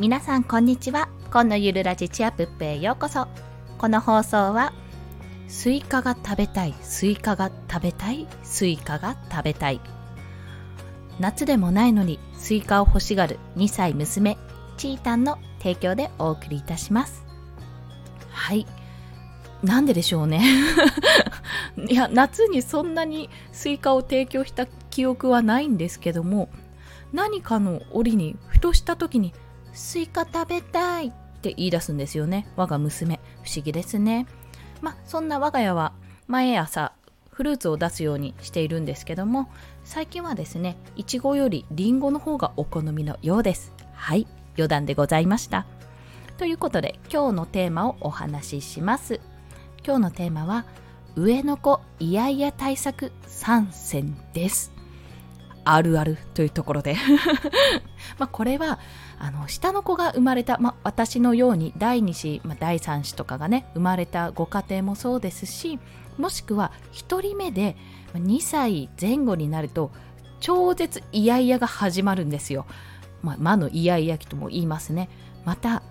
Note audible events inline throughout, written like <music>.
皆さんこんにちは。今のゆるラジチアプップへようこそ。この放送はスイカが食べたいスイカが食べたいスイカが食べたい。夏でもないのにスイカを欲しがる2歳娘チータンの提供でお送りいたします。はい。なんででしょうね。<laughs> いや夏にそんなにスイカを提供した記憶はないんですけども何かの折にふとした時にスイカ食べたいって言い出すんですよね。我が娘。不思議ですね。まあそんな我が家は毎朝フルーツを出すようにしているんですけども最近はですねいちごよりりんごの方がお好みのようです。はい余談でございました。ということで今日のテーマをお話しします。今日のテーマは上の子イヤイヤ対策3選です。あるあるというところで <laughs> まあこれはあの下の子が生まれた、まあ、私のように第2子、まあ、第3子とかがね生まれたご家庭もそうですしもしくは1人目で2歳前後になると超絶イヤイヤが始まるんですよ。まあ、魔のイヤイヤ期とも言いますね。また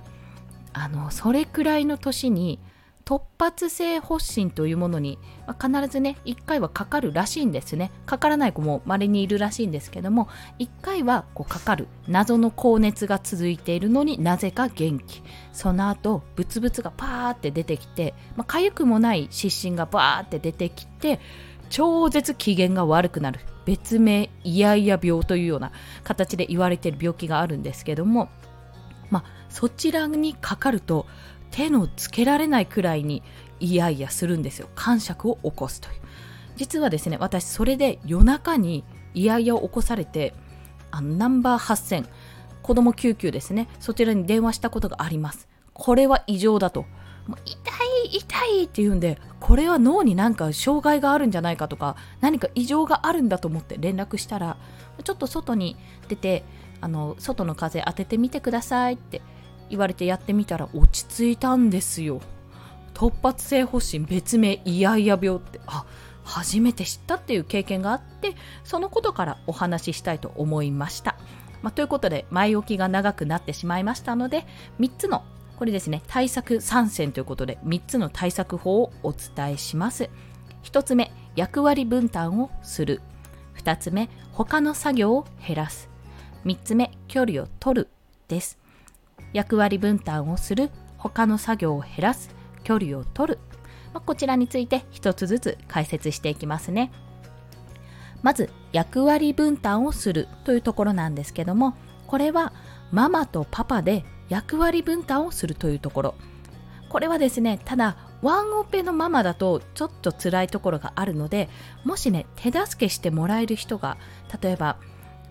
あのそれくらいの年に突発性発疹というものに、まあ、必ずね1回はかかるらしいんですね。かからない子も稀にいるらしいんですけども1回はこうかかる謎の高熱が続いているのになぜか元気。その後ブツブツがパーって出てきて、まあ、痒くもない湿疹がバーって出てきて超絶機嫌が悪くなる。別名イヤイヤ病というような形で言われている病気があるんですけどもまあそちらにかかると手のつけられないくらいにイヤイヤするんですよ。感触を起こすという。実はですね私それで夜中にイヤイヤを起こされてあのナンバー8000子供救急ですね。そちらに電話したことがあります。これは異常だと。もう痛い痛いって言うんでこれは脳になんか障害があるんじゃないかとか何か異常があるんだと思って連絡したらちょっと外に出てあの外の風当ててみてくださいって言われてやってみたら落ち着いたんですよ。突発性発疹別名イヤイヤ病って。あ初めて知ったっていう経験があってそのことからお話ししたいと思いました、まあ、ということで前置きが長くなってしまいましたので3つのこれですね対策3選ということで3つの対策法をお伝えします。1つ目役割分担をする。2つ目他の作業を減らす。3つ目距離を取る。です。役割分担をする他の作業を減らす距離を取る、まあ、こちらについて一つずつ解説していきますね。まず役割分担をするというところなんですけどもこれはママとパパで役割分担をするというところ。これはですねただワンオペのママだとちょっと辛いところがあるのでもしね手助けしてもらえる人が例えば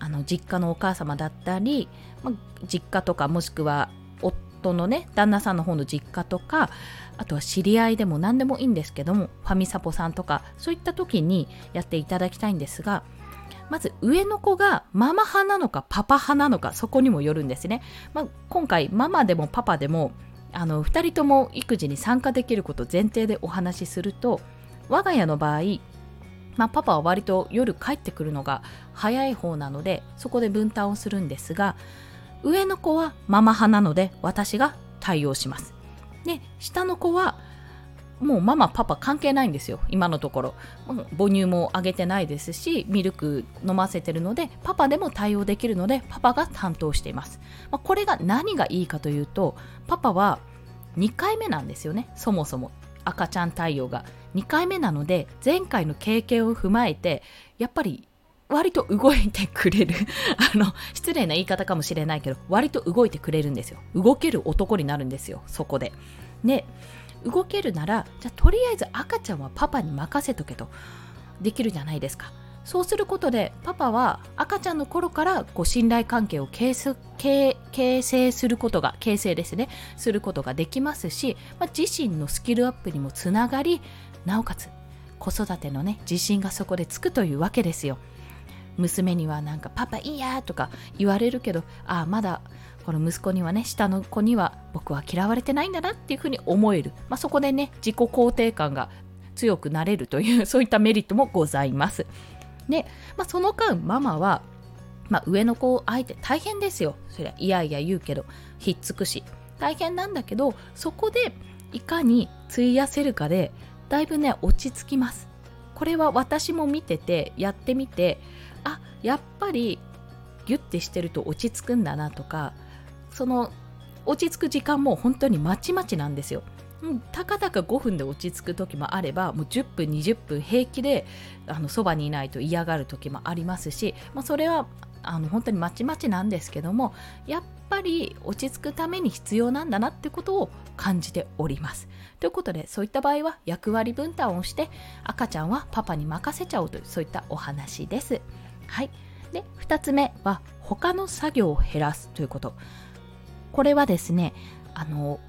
あの実家のお母様だったり、ま、実家とかもしくは夫のね旦那さんの方の実家とかあとは知り合いでも何でもいいんですけどもファミサポさんとかそういった時にやっていただきたいんですがまず上の子がママ派なのかパパ派なのかそこにもよるんですね、ま、今回ママでもパパでもあの2人とも育児に参加できること前提でお話しすると我が家の場合まあ、パパは割と夜帰ってくるのが早い方なのでそこで分担をするんですが上の子はママ派なので私が対応します。で下の子はもうママパパ関係ないんですよ今のところ。母乳もあげてないですしミルク飲ませてるのでパパでも対応できるのでパパが担当しています、まあ、これが何がいいかというとパパは2回目なんですよねそもそも。赤ちゃん対応が2回目なので前回の経験を踏まえてやっぱり割と動いてくれる。<laughs> あの失礼な言い方かもしれないけど割と動いてくれるんですよ。動ける男になるんですよそこで。で動けるならじゃあとりあえず赤ちゃんはパパに任せとけと。できるじゃないですか。そうすることでパパは赤ちゃんの頃からこう信頼関係を形成することが形成ですね。することができますし、まあ、自身のスキルアップにもつながりなおかつ子育てのね自信がそこでつくというわけですよ。娘にはなんかパパいいやとか言われるけどああまだこの息子にはね下の子には僕は嫌われてないんだなっていうふうに思える、まあ、そこでね自己肯定感が強くなれるというそういったメリットもございます。で、まあ、その間ママはまあ、上の子を相手大変ですよ。そりゃいやいや言うけどひっつくし。大変なんだけどそこでいかに費やせるかでだいぶね落ち着きます。これは私も見ててやってみてあやっぱりギュッてしてると落ち着くんだなとかその落ち着く時間も本当にまちまちなんですよ。う、たかだか5分で落ち着く時もあればもう10分20分平気であのそばにいないと嫌がる時もありますし、まあ、それはあの本当にまちまちなんですけどもやっぱり落ち着くために必要なんだなってことを感じております。ということでそういった場合は役割分担をして赤ちゃんはパパに任せちゃおうというそういったお話です。はい、で2つ目は他の作業を減らすということ。これはですねあの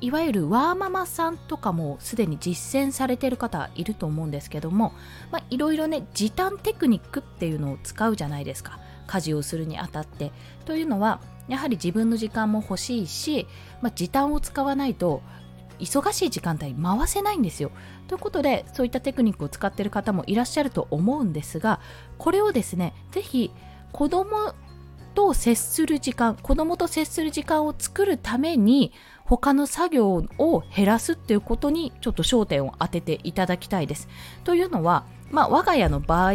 いわゆるワーママさんとかもすでに実践されてる方いると思うんですけども、いろいろね時短テクニックっていうのを使うじゃないですか家事をするにあたってというのはやはり自分の時間も欲しいし、まあ、時短を使わないと忙しい時間帯回せないんですよ。ということでそういったテクニックを使っている方もいらっしゃると思うんですがこれをですね是非子供と接する時間子供と接する時間を作るために他の作業を減らすっていうことにちょっと焦点を当てていただきたいです。というのは、まあ、我が家の場合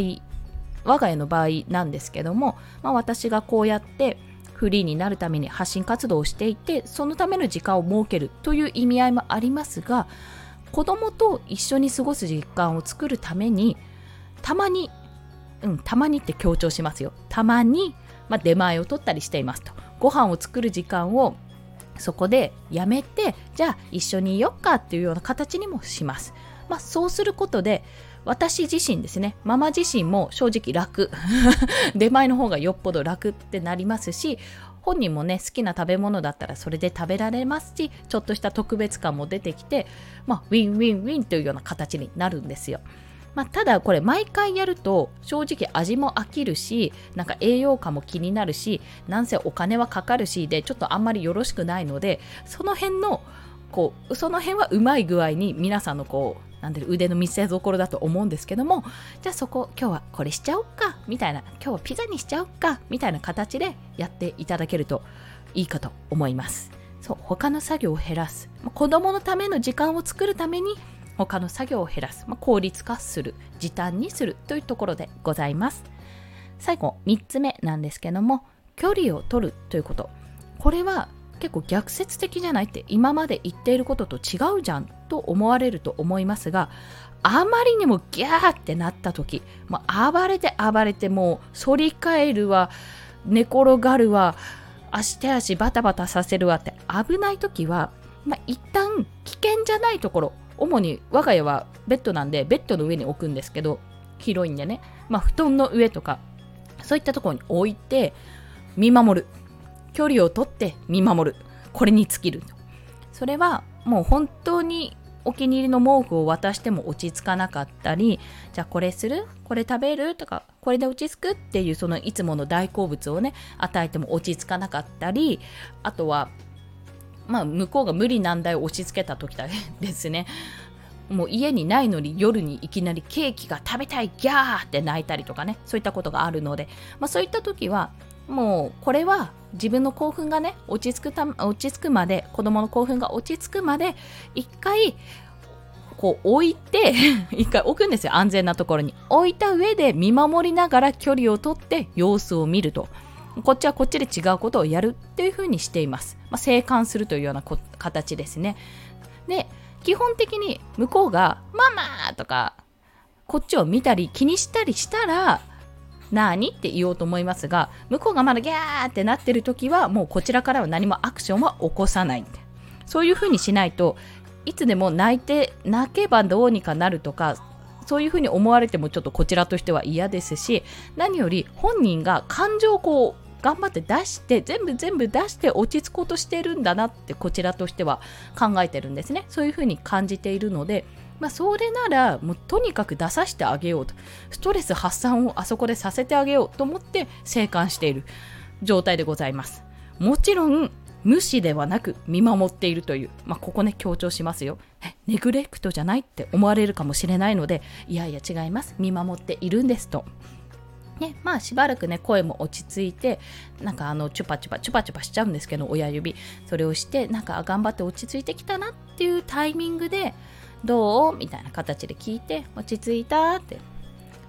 我が家の場合なんですけども、まあ、私がこうやってフリーになるために発信活動をしていてそのための時間を設けるという意味合いもありますが子供と一緒に過ごす時間を作るためにたまにうんたまにって強調しますよたまにまあ、出前を取ったりしていますとご飯を作る時間をそこでやめてじゃあ一緒にいよっかっていうような形にもします、まあ、そうすることで私自身ですねママ自身も正直楽 <laughs> 出前の方がよっぽど楽ってなりますし本人もね好きな食べ物だったらそれで食べられますしちょっとした特別感も出てきて、まあ、ウィンウィンウィンというような形になるんですよ。まあ、ただこれ毎回やると正直味も飽きるしなんか栄養価も気になるしなんせお金はかかるしでちょっとあんまりよろしくないのでその辺のこうその辺はうまい具合に皆さんのこうなんで腕の見せ所だと思うんですけどもじゃあそこ今日はこれしちゃおうかみたいな今日はピザにしちゃおうかみたいな形でやっていただけるといいかと思います。そう他の作業を減らす。子供のための時間を作るために他の作業を減らす、まあ、効率化する時短にするというところでございます。最後3つ目なんですけども距離を取るということ。これは結構逆説的じゃないって今まで言っていることと違うじゃんと思われると思いますがあまりにもギャーってなった時、まあ、暴れて暴れてもう反り返るわ寝転がるわ足手足バタバタさせるわって危ない時は、まあ、一旦危険じゃないところ主に我が家はベッドなんでベッドの上に置くんですけど広いんでね、まあ、布団の上とかそういったところに置いて見守る。距離をとって見守る。これに尽きる。それはもう本当にお気に入りの毛布を渡しても落ち着かなかったりじゃあこれする？これ食べる？とかこれで落ち着く？っていうそのいつもの大好物をね与えても落ち着かなかったりあとはまあ、向こうが無理難題を押し付けた時だですね。もう家にないのに夜にいきなりケーキが食べたいギャーって泣いたりとかねそういったことがあるので、まあ、そういった時はもうこれは自分の興奮がね落ち着くた落ち着くまで子供の興奮が落ち着くまで一回こう置いて <laughs> 一回置くんですよ。安全なところに。置いた上で見守りながら距離をとって様子を見ると。こっちはこっちで違うことをやるっていうふうにしています。まあ、生還するというような形ですね。で、基本的に向こうが、ママとか、こっちを見たり気にしたりしたら、何って言おうと思いますが、向こうがまだギャーってなってる時は、もうこちらからは何もアクションは起こさない。そういうふうにしないといつでも泣いて泣けばどうにかなるとかそういうふうに思われてもちょっとこちらとしては嫌ですし何より本人が感情をこう頑張って出して全部全部出して落ち着こうとしてるんだなってこちらとしては考えてるんですね。そういうふうに感じているのでまあ、それならもうとにかく出させてあげようと。ストレス発散をあそこでさせてあげようと思って生還している状態でございます。もちろん無視ではなく見守っているという、まあ、ここね強調しますよ。ネグレクトじゃないって思われるかもしれないのでいやいや違います。見守っているんですと。ね、まあしばらくね声も落ち着いてなんかあのチュパチュパチュパチュパしちゃうんですけど親指。それをしてなんか頑張って落ち着いてきたなっていうタイミングでどう？みたいな形で聞いて落ち着いたって。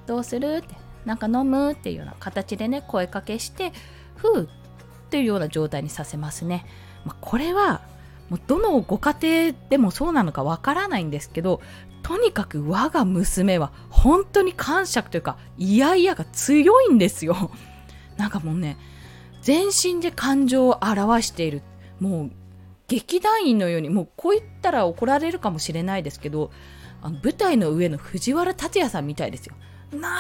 どうするって。なんか飲むっていうような形でね声かけしてふうっていうような状態にさせますね、まあ、これはもうどのご家庭でもそうなのかわからないんですけどとにかく我が娘は本当に感触というかイヤイヤが強いんですよ。<laughs> なんかもうね全身で感情を表している。もう劇団員のようにもうこう言ったら怒られるかもしれないですけどあの舞台の上の藤原竜也さんみたいですよ。な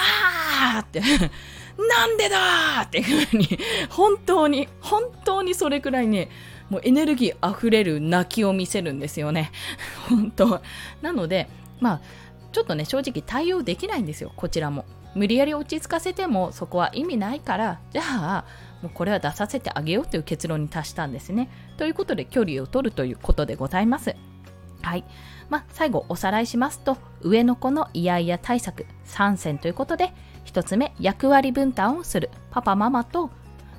あって。<laughs> なんでだーっていうふうに本当に本当にそれくらいねもうエネルギーあふれる泣きを見せるんですよね。<laughs> 本当なのでまあちょっとね正直対応できないんですよ。こちらも。無理やり落ち着かせてもそこは意味ないから。じゃあもうこれは出させてあげようという結論に達したんですね。ということで距離を取るということでございます。はい。まあ、最後おさらいしますと上の子のイヤイヤ対策。3選ということで1つ目役割分担をする。パパママと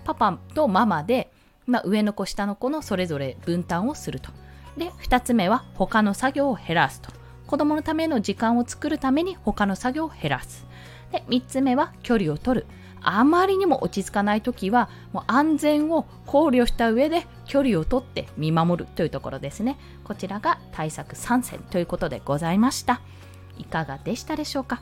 パパとママで、まあ、上の子下の子のそれぞれ分担をすると。で2つ目は他の作業を減らすと。子供のための時間を作るために他の作業を減らす。で3つ目は距離を取る。あまりにも落ち着かない時はもう安全を考慮した上で距離をとって見守るというところですね。こちらが対策3選ということでございました。いかがでしたでしょうか？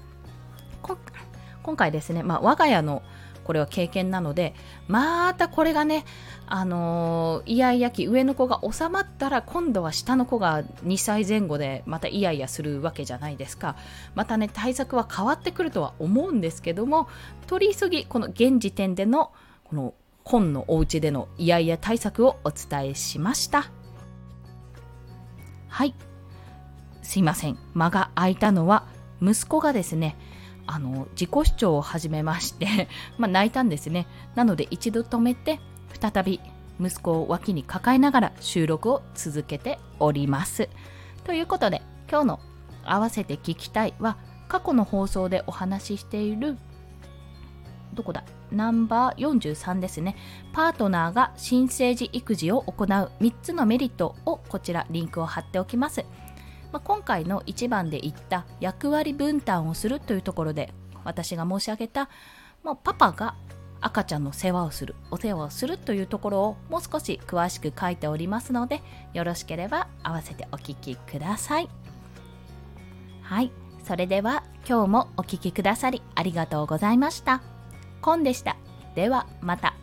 今回ですね、まあ、我が家のこれは経験なのでまたこれがねあのー、イヤイヤ期上の子が収まったら今度は下の子が2歳前後でまたイヤイヤするわけじゃないですか。またね対策は変わってくるとは思うんですけども取り急ぎこの現時点でのこの今のお家でのイヤイヤ対策をお伝えしました。はい。すいません。間が空いたのは息子がですねあの自己主張を始めまして <laughs> ま、泣いたんですね。なので一度止めて再び息子を脇に抱えながら収録を続けております。ということで今日の「合わせて聞きたい」は過去の放送でお話ししているどこだ？ナンバー43ですね。パートナーが新生児育児を行う3つのメリットをこちらリンクを貼っておきます。まあ、今回の1番で言った役割分担をするというところで私が申し上げた、まあ、パパが赤ちゃんの世話をするお世話をするというところをもう少し詳しく書いておりますのでよろしければ合わせてお聞きください。はい。それでは今日もお聴きくださりありがとうございました。コンでした。ではまた。